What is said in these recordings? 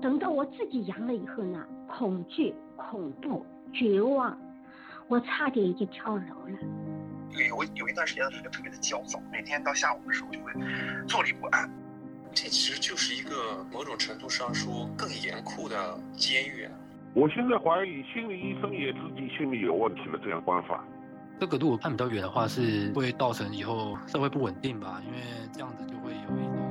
等到我自己阳了以后呢，恐惧、恐怖、绝望，我差点已经跳楼了。有有一段时间是特别的焦躁，每天到下午的时候就会坐立不安。这其实就是一个某种程度上说更严酷的监狱。我现在怀疑心理医生也自己心理有问题了，这样观法。这个如果看比较远的话，是会造成以后社会不稳定吧？因为这样子就会有一种。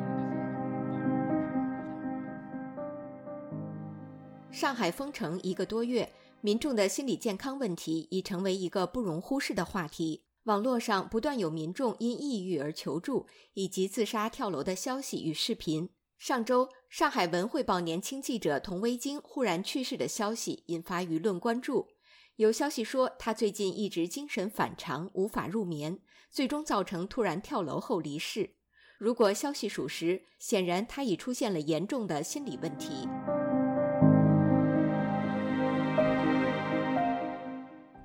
上海封城一个多月，民众的心理健康问题已成为一个不容忽视的话题。网络上不断有民众因抑郁而求助，以及自杀跳楼的消息与视频。上周，上海文汇报年轻记者童维京忽然去世的消息引发舆论关注。有消息说，他最近一直精神反常，无法入眠，最终造成突然跳楼后离世。如果消息属实，显然他已出现了严重的心理问题。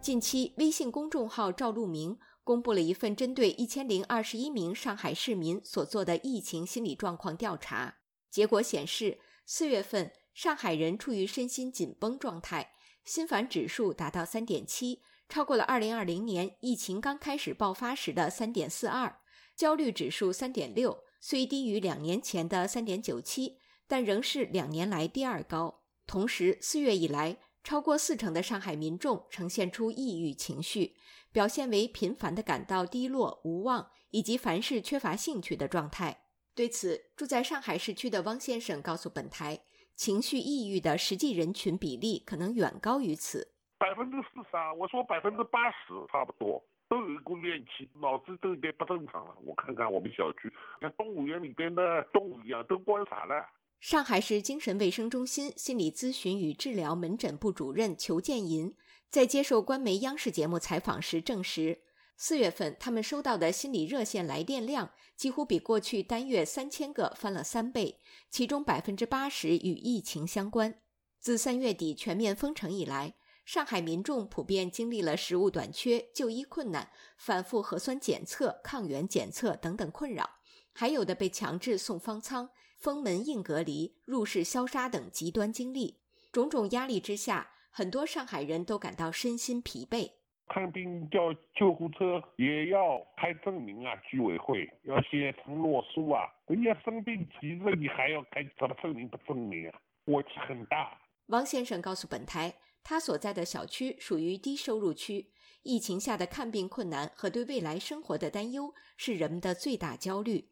近期，微信公众号“赵路明”公布了一份针对一千零二十一名上海市民所做的疫情心理状况调查。结果显示，四月份上海人处于身心紧绷状态，心烦指数达到三点七，超过了二零二零年疫情刚开始爆发时的三点四二；焦虑指数三点六，虽低于两年前的三点九七，但仍是两年来第二高。同时，四月以来。超过四成的上海民众呈现出抑郁情绪，表现为频繁的感到低落、无望，以及凡事缺乏兴趣的状态。对此，住在上海市区的汪先生告诉本台，情绪抑郁的实际人群比例可能远高于此。百分之四十啊，我说百分之八十差不多，都有一股怨气，脑子都有点不正常了。我看看我们小区，像动物园里边的动物一样，都关傻了。上海市精神卫生中心心理咨询与治疗门诊部主任裘建银在接受官媒央视节目采访时证实，四月份他们收到的心理热线来电量几乎比过去单月三千个翻了三倍，其中百分之八十与疫情相关。自三月底全面封城以来，上海民众普遍经历了食物短缺、就医困难、反复核酸检测、抗原检测等等困扰，还有的被强制送方舱。封门硬隔离、入室消杀等极端经历，种种压力之下，很多上海人都感到身心疲惫。看病叫救护车也要开证明啊，居委会要写承诺书啊。人家生病急着，你还要开什么证明不证明啊？火气很大。王先生告诉本台，他所在的小区属于低收入区，疫情下的看病困难和对未来生活的担忧是人们的最大焦虑。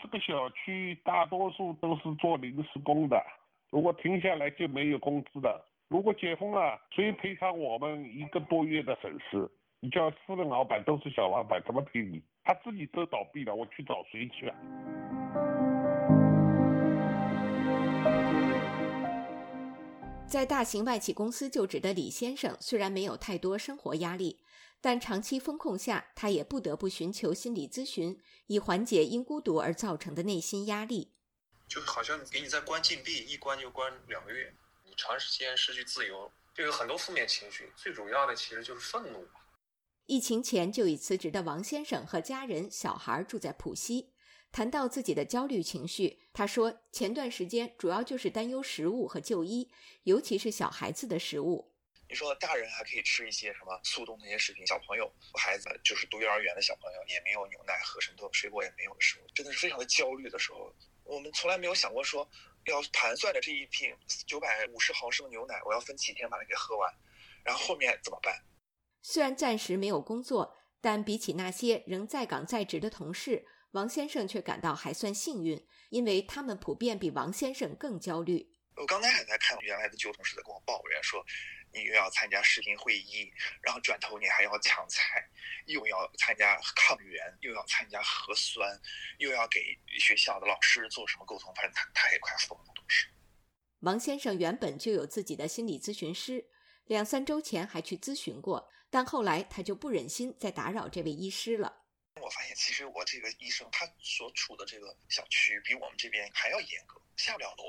这个小区大多数都是做临时工的，如果停下来就没有工资的。如果解封了，谁赔偿我们一个多月的损失？你叫私人老板都是小老板，怎么赔你？他自己都倒闭了，我去找谁去啊？在大型外企公司就职的李先生，虽然没有太多生活压力。但长期封控下，他也不得不寻求心理咨询，以缓解因孤独而造成的内心压力。就好像给你在关禁闭，一关就关两个月，你长时间失去自由，就有很多负面情绪。最主要的其实就是愤怒吧。疫情前就已辞职的王先生和家人、小孩住在浦西，谈到自己的焦虑情绪，他说：“前段时间主要就是担忧食物和就医，尤其是小孩子的食物。”你说大人还可以吃一些什么速冻那些食品，小朋友孩子就是读幼儿园的小朋友也没有牛奶喝，什么水果也没有的时候，真的是非常的焦虑的时候。我们从来没有想过说要盘算着这一瓶九百五十毫升的牛奶，我要分几天把它给喝完，然后后面怎么办？虽然暂时没有工作，但比起那些仍在岗在职的同事，王先生却感到还算幸运，因为他们普遍比王先生更焦虑。我刚才还在看原来的旧同事在跟我抱怨说。你又要参加视频会议，然后转头你还要抢菜，又要参加抗原，又要参加核酸，又要给学校的老师做什么沟通，反正他他也快疯了，都是。王先生原本就有自己的心理咨询师，两三周前还去咨询过，但后来他就不忍心再打扰这位医师了。我发现其实我这个医生他所处的这个小区比我们这边还要严格，下不了楼。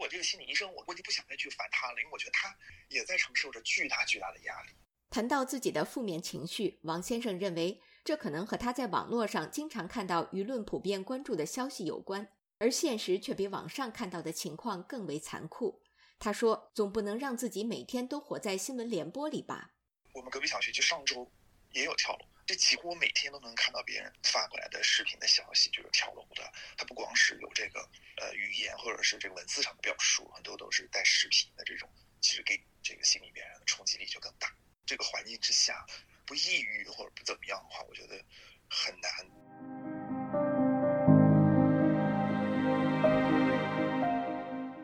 我这个心理医生，我我就不想再去烦他了，因为我觉得他也在承受着巨大巨大的压力。谈到自己的负面情绪，王先生认为这可能和他在网络上经常看到舆论普遍关注的消息有关。而现实却比网上看到的情况更为残酷。他说：“总不能让自己每天都活在新闻联播里吧？”我们隔壁小区就上周也有跳楼，这几乎每天都能看到别人发过来的视频的消息，就是跳楼的。他不光是有这个呃语言或者是这个文字上的表述，很多都是带视频的这种，其实给这个心里边的冲击力就更大。这个环境之下，不抑郁或者不怎么样的话，我觉得很难。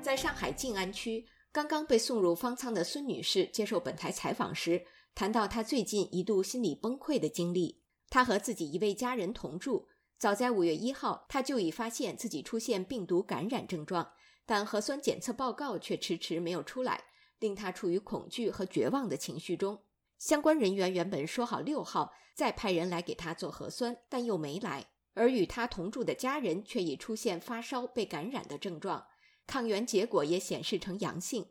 在上海静安区，刚刚被送入方舱的孙女士接受本台采访时，谈到他最近一度心理崩溃的经历。他和自己一位家人同住，早在五月一号，他就已发现自己出现病毒感染症状，但核酸检测报告却迟迟没有出来，令他处于恐惧和绝望的情绪中。相关人员原本说好六号再派人来给他做核酸，但又没来。而与他同住的家人却已出现发烧、被感染的症状。抗原结果也显示成阳性。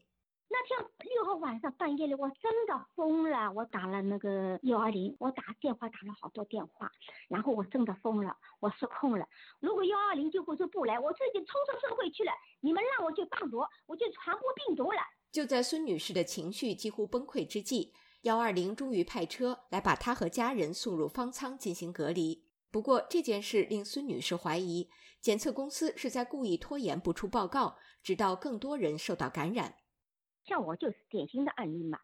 晚上半夜里，我真的疯了。我打了那个幺二零，我打电话打了好多电话，然后我真的疯了，我失控了。如果幺二零救护车不来，我自己冲出社会去了。你们让我去放毒，我就传播病毒了。就在孙女士的情绪几乎崩溃之际，幺二零终于派车来把她和家人送入方舱进行隔离。不过这件事令孙女士怀疑，检测公司是在故意拖延不出报告，直到更多人受到感染。像我就是典型的案例嘛，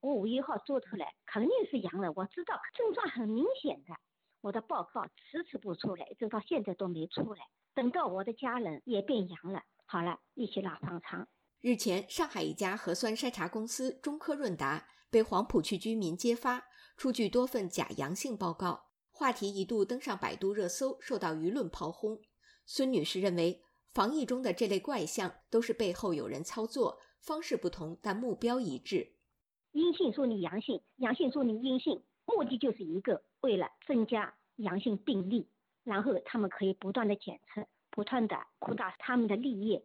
我五月一号做出来肯定是阳了，我知道症状很明显的，我的报告迟迟不出来，直到现在都没出来。等到我的家人也变阳了，好了，一起拉方舱。日前，上海一家核酸筛查公司中科润达被黄浦区居民揭发出具多份假阳性报告。话题一度登上百度热搜，受到舆论炮轰。孙女士认为，防疫中的这类怪象都是背后有人操作，方式不同，但目标一致。阴性说你阳性，阳性说你阴性，目的就是一个，为了增加阳性病例，然后他们可以不断的检测，不断的扩大他们的利益。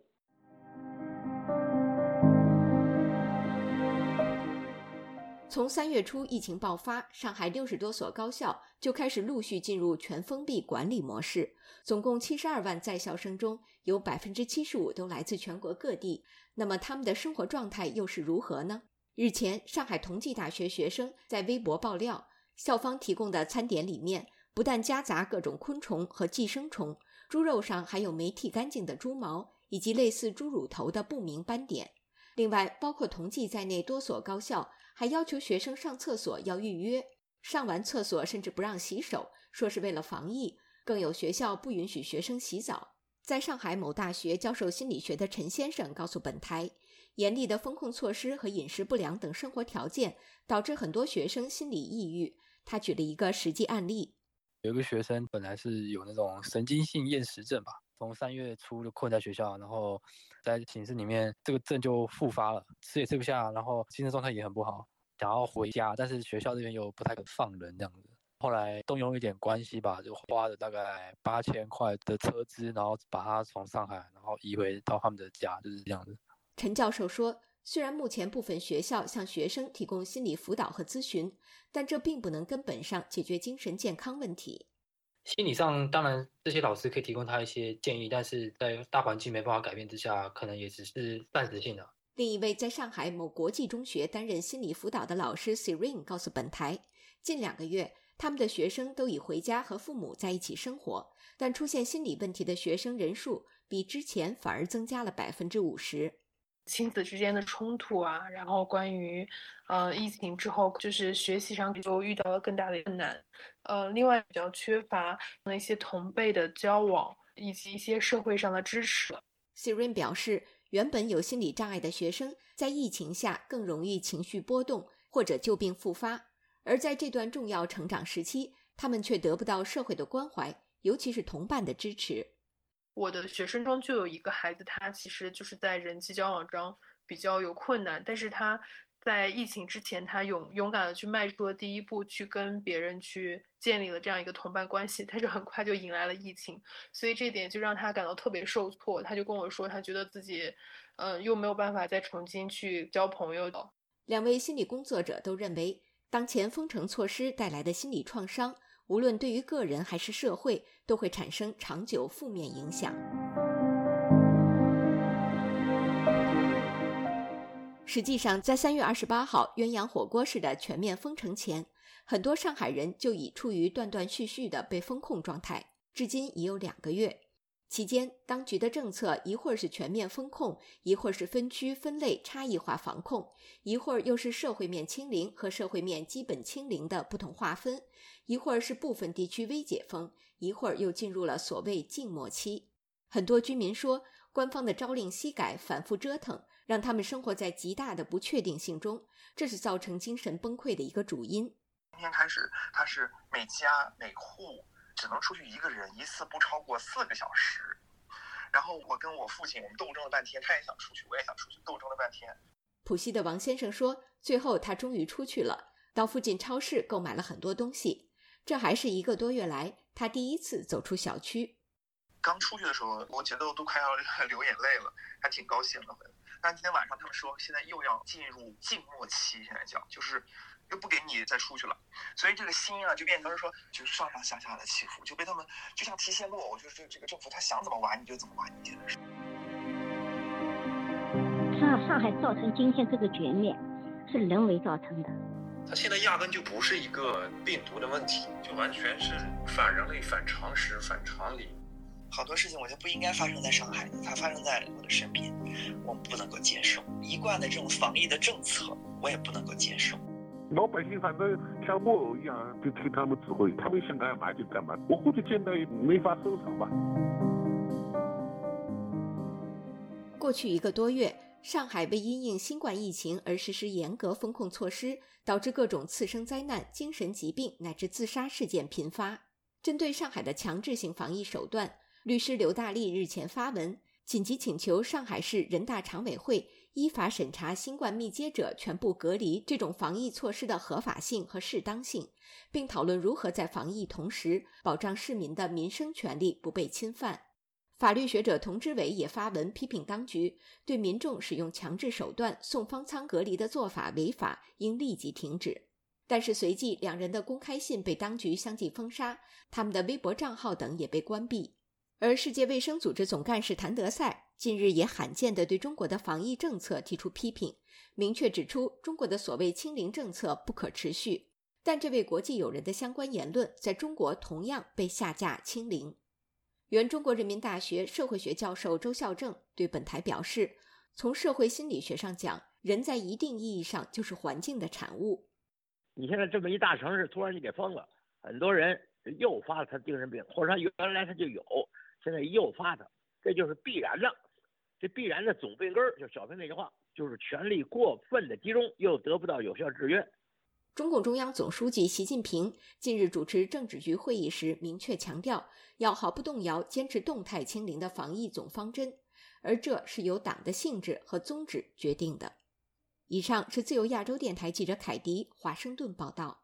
从三月初疫情爆发，上海六十多所高校就开始陆续进入全封闭管理模式。总共七十二万在校生中，有百分之七十五都来自全国各地。那么他们的生活状态又是如何呢？日前，上海同济大学学生在微博爆料，校方提供的餐点里面不但夹杂各种昆虫和寄生虫，猪肉上还有没剃干净的猪毛，以及类似猪乳头的不明斑点。另外，包括同济在内多所高校。还要求学生上厕所要预约，上完厕所甚至不让洗手，说是为了防疫。更有学校不允许学生洗澡。在上海某大学教授心理学的陈先生告诉本台，严厉的风控措施和饮食不良等生活条件导致很多学生心理抑郁。他举了一个实际案例：有个学生本来是有那种神经性厌食症吧，从三月初就困在学校，然后。在寝室里面，这个症就复发了，吃也吃不下，然后精神状态也很不好，想要回家，但是学校这边又不太肯放人这样子。后来动用一点关系吧，就花了大概八千块的车资，然后把他从上海，然后移回到他们的家，就是这样子。陈教授说，虽然目前部分学校向学生提供心理辅导和咨询，但这并不能根本上解决精神健康问题。心理上，当然这些老师可以提供他一些建议，但是在大环境没办法改变之下，可能也只是暂时性的。另一位在上海某国际中学担任心理辅导的老师 Sirin 告诉本台，近两个月，他们的学生都已回家和父母在一起生活，但出现心理问题的学生人数比之前反而增加了百分之五十。亲子之间的冲突啊，然后关于，呃，疫情之后，就是学习上就遇到了更大的困难，呃，另外比较缺乏那些同辈的交往，以及一些社会上的支持。Siren 表示，原本有心理障碍的学生在疫情下更容易情绪波动或者旧病复发，而在这段重要成长时期，他们却得不到社会的关怀，尤其是同伴的支持。我的学生中就有一个孩子，他其实就是在人际交往中比较有困难，但是他在疫情之前，他勇勇敢的去迈出了第一步，去跟别人去建立了这样一个同伴关系，但是很快就迎来了疫情，所以这点就让他感到特别受挫。他就跟我说，他觉得自己，嗯，又没有办法再重新去交朋友。两位心理工作者都认为，当前封城措施带来的心理创伤。无论对于个人还是社会都会产生长久负面影响。实际上在三月二十八号鸳鸯火锅式的全面封城前很多上海人就已处于断断续续的被封控状态至今已有两个月期间，当局的政策一会儿是全面封控，一会儿是分区分类差异化防控，一会儿又是社会面清零和社会面基本清零的不同划分，一会儿是部分地区微解封，一会儿又进入了所谓静默期。很多居民说，官方的朝令夕改、反复折腾，让他们生活在极大的不确定性中，这是造成精神崩溃的一个主因。今天开始，它是每家每户。只能出去一个人，一次不超过四个小时。然后我跟我父亲，我们斗争了半天，他也想出去，我也想出去，斗争了半天。浦西的王先生说，最后他终于出去了，到附近超市购买了很多东西。这还是一个多月来他第一次走出小区。刚出去的时候，我觉得我都快要 流眼泪了，还挺高兴的。但今天晚上他们说，现在又要进入静默期，现在叫就是。又不给你再出去了，所以这个心啊就变成说，就上上下下的起伏，就被他们就像提线木偶，就是这个政府他想怎么玩你就怎么玩，你真的是。上上海造成今天这个局面，是人为造成的。它现在压根就不是一个病毒的问题，就完全是反人类、反常识、反常理。好多事情我觉得不应该发生在上海，它发生在我的身边，我们不能够接受。一贯的这种防疫的政策，我也不能够接受。老百姓反正像木偶一样，就听他们指挥，他们想干嘛就干嘛。我估计现在没法收场吧。过去一个多月，上海为因应新冠疫情而实施严格封控措施，导致各种次生灾难、精神疾病乃至自杀事件频发。针对上海的强制性防疫手段，律师刘大力日前发文，紧急请求上海市人大常委会。依法审查新冠密接者全部隔离这种防疫措施的合法性和适当性，并讨论如何在防疫同时保障市民的民生权利不被侵犯。法律学者童之伟也发文批评当局对民众使用强制手段送方舱隔离的做法违法，应立即停止。但是随即两人的公开信被当局相继封杀，他们的微博账号等也被关闭。而世界卫生组织总干事谭德赛。近日也罕见地对中国的防疫政策提出批评，明确指出中国的所谓“清零”政策不可持续。但这位国际友人的相关言论在中国同样被下架“清零”。原中国人民大学社会学教授周孝正对本台表示：“从社会心理学上讲，人在一定意义上就是环境的产物。你现在这么一大城市突然就给封了，很多人诱发了他精神病，或者他原来他就有，现在诱发他，这就是必然的。”这必然的总病根儿，就小平那句话，就是权力过分的集中，又得不到有效制约。中共中央总书记习近平近日主持政治局会议时，明确强调要毫不动摇坚持动态清零的防疫总方针，而这是由党的性质和宗旨决定的。以上是自由亚洲电台记者凯迪华盛顿报道。